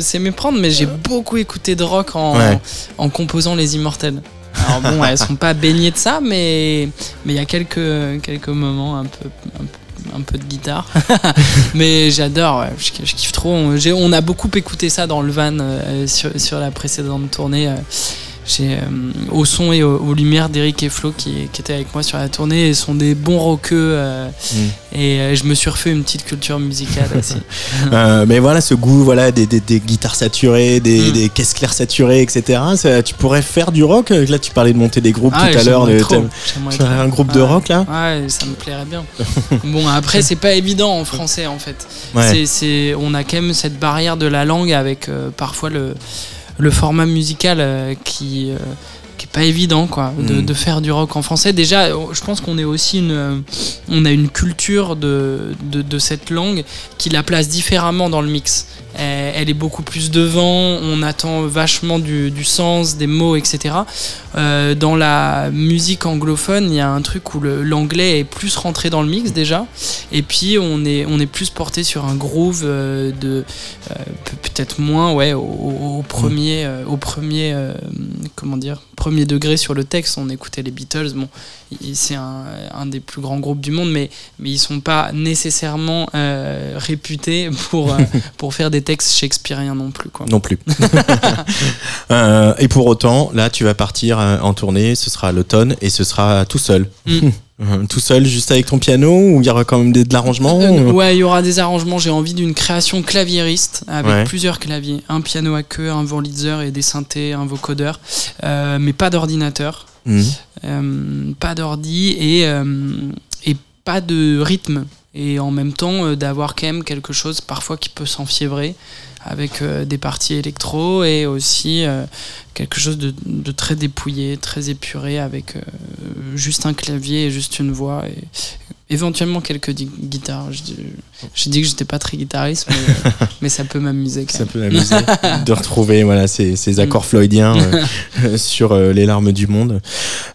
s'y méprendre, mais j'ai beaucoup écouté de rock en, Ouais. en composant Les Immortels. Alors bon, elles sont pas baignées de ça, mais mais il y a quelques, quelques moments un peu, un peu, de guitare. mais j'adore, je, kiffe trop. On, on a beaucoup écouté ça dans le van euh, sur, sur la précédente tournée. Euh, j'ai, au son et aux, aux lumières d'Eric et Flo qui, qui étaient avec moi sur la tournée et sont des bons rockeux euh, Mm. et euh, je me suis refait une petite culture musicale aussi. Mais voilà, ce goût voilà, des, des- des guitares saturées, des, Mm. des caisses claires saturées, etc. Ça, tu pourrais faire du rock? Là, tu parlais de monter des groupes Ah, tout à l'heure. un groupe de Ouais. rock là? Ouais, ça me plairait bien. bon, après, c'est pas évident en français en fait. Ouais. On a quand même cette barrière de la langue avec euh, parfois le, le format musical euh, qui, euh, qui est pas évident quoi, de, Mm. de faire du rock en français. Déjà, euh, je pense qu'on est aussi une, on a une culture de, de, de cette langue qui la place différemment dans le mix. Elle, elle est beaucoup plus devant, on attend vachement du, du sens, des mots, etc. Euh, dans la musique anglophone, il y a un truc où l'anglais est plus rentré dans le mix déjà, et puis on est, on est plus porté sur un groove euh, de euh, pe- peut-être moins, ouais, au, au- au premier, euh, au premier, euh, comment dire, premier degré sur le texte. On écoutait les Beatles, bon, c'est un, un des plus grands groupes du monde, mais mais ils sont pas nécessairement euh, réputés pour euh, pour faire des textes shakespeariens non plus, quoi. Non plus. Euh, et pour autant, là, tu vas partir euh, en tournée, ce sera l'automne et ce sera tout seul. Mm. Euh, tout seul, juste avec ton piano, ou il y aura quand même des- de l'arrangement Euh, ou- ouais, il y aura des arrangements. J'ai envie d'une création claviériste avec Ouais. plusieurs claviers, un piano à queue, un Wurlitzer et des synthés, un vocodeur, euh, mais pas d'ordinateur, euh, pas d'ordi et et pas de rythme. Et en même temps, euh, d'avoir quand même quelque chose parfois qui peut s'enfiévrer avec euh, des parties électro et aussi euh, quelque chose de, très dépouillé, très épuré avec juste un clavier et juste une voix éventuellement quelques guitares. J'ai dit que j'étais pas très guitariste, mais, euh, mais ça peut m'amuser Ça peut m'amuser de retrouver voilà, ces, ces Mm. accords floydiens euh, sur euh, les larmes du monde.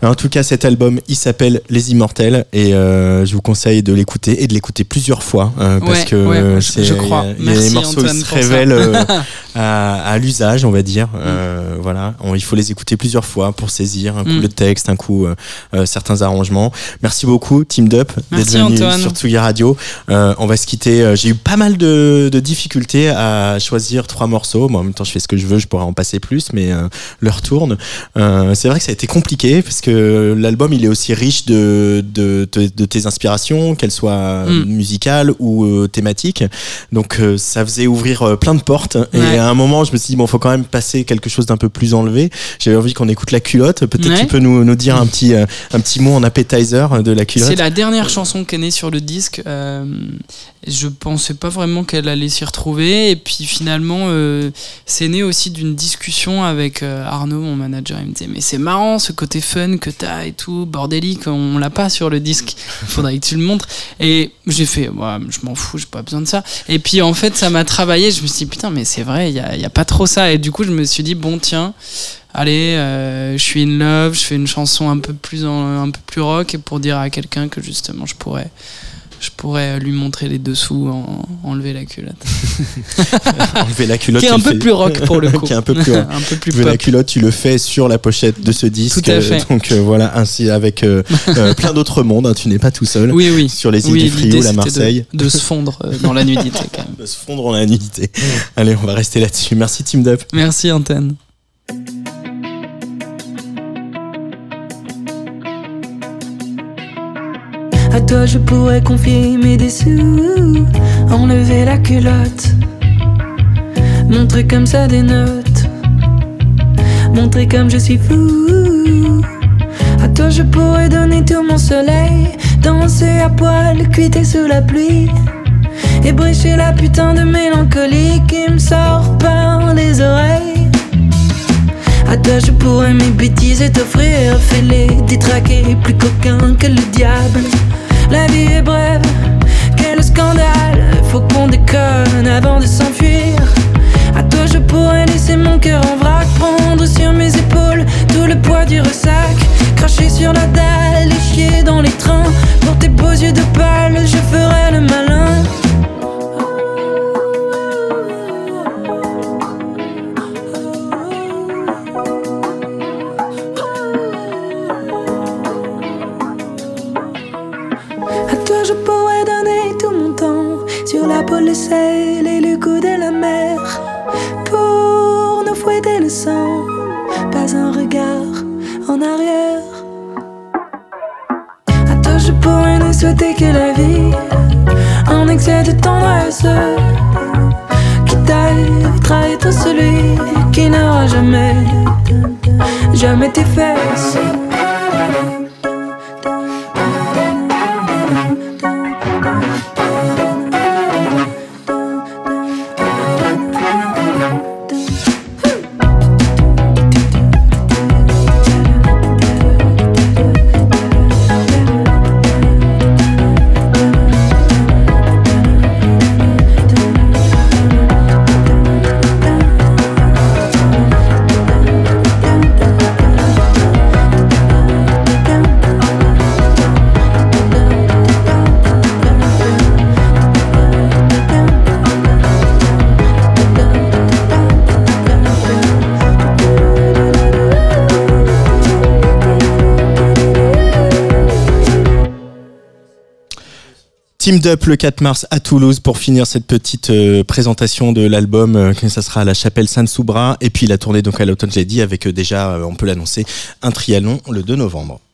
En tout cas, cet album, il s'appelle Les Immortels et euh, je vous conseille de l'écouter et de l'écouter plusieurs fois euh, parce Ouais, que ouais, euh, je- crois. il y a des morceaux Antoine, qui se révèlent euh, à, à l'usage, on va dire. Euh, voilà, On- il faut les écouter plusieurs fois pour saisir un coup Mm. le texte, un coup euh, euh, certains arrangements. Merci beaucoup, Team Up, d'être Merci, Antoine. sur Tsugi Radio. Euh, on va se quitter. Euh, J'ai eu pas mal de, de difficultés à choisir trois morceaux. Moi, en même temps, je fais ce que je veux, je pourrais en passer plus, mais euh, l'heure tourne. Euh, c'est vrai que ça a été compliqué parce que l'album, il est aussi riche de, de, de- de tes inspirations, qu'elles soient Mm. musicales ou euh, thématiques. Donc, euh, ça faisait ouvrir euh, plein de portes. Et Ouais. à un moment, je me suis dit, bon, faut quand même passer quelque chose d'un peu plus enlevé. J'avais envie qu'on écoute la culotte. Peut-être Ouais. tu peux nous, nous dire un petit, un petit mot en appetizer de la culotte. C'est la dernière chanson qui est née sur le disque. Euh, je pensais pas vraiment qu'elle allait s'y retrouver. Et puis finalement, euh, c'est né aussi d'une discussion avec euh, Arnaud, mon manager. Il me disait Mais c'est marrant ce côté fun que t'as et tout, bordélique, on l'a pas sur le disque. Faudrait que tu le montres. Et j'ai fait Ouais, Je m'en fous, j'ai pas besoin de ça. Et puis en fait, ça m'a travaillé. Je me suis dit Putain, mais c'est vrai, il y a, y a pas trop ça. Et du coup, je me suis dit Bon, tiens allez, euh, je suis in love, je fais une chanson un peu plus en- un peu plus rock et pour dire à quelqu'un que justement je pourrais je pourrais lui montrer les dessous, en, enlever la culotte. Enlever la culotte. Qui est un peu plus rock pour le coup. qui est un peu plus rock. un peu plus Enlever la culotte, tu le fais sur la pochette de ce disque. Tout à fait. Donc euh, voilà, ainsi avec euh, euh, plein d'autres mondes. hein, tu n'es pas tout seul. Oui, oui. Sur les îles Oui, du Frioul à Marseille. De, de se fondre dans la nudité quand même. De se fondre en la nudité. Allez, on va rester là-dessus. Merci Team Dup. Merci Antenne. À toi je pourrais confier mes dessous, enlever la culotte, montrer comme ça des notes, montrer comme je suis fou. À toi je pourrais donner tout mon soleil, danser à poil, cuiter sous la pluie, ébrécher la putain de mélancolie qui me sort par les oreilles. À toi je pourrais mes bêtises et t'offrir Fais-les détraquer, plus coquin que le diable la vie est brève, quel scandale. Faut qu'on déconne avant de s'enfuir. À toi, je pourrais laisser mon cœur en vrac. Prendre sur mes épaules tout le poids du ressac. Cracher sur la dalle et chier dans les trains. Pour tes beaux yeux de pâle, je ferai le malin. Un regard en arrière. À toi, je pourrais ne souhaiter que la vie, en excès de tendresse. Qui taille, trahit tout celui qui n'aura jamais, jamais tes fesses. Team Up le 4 mars à Toulouse pour finir cette petite euh, présentation de l'album. euh, ça sera à la chapelle Sainte-Soubra. Et puis la tournée donc à l'automne, j'ai dit, avec euh, déjà, on peut l'annoncer, un triathlon le 2 novembre.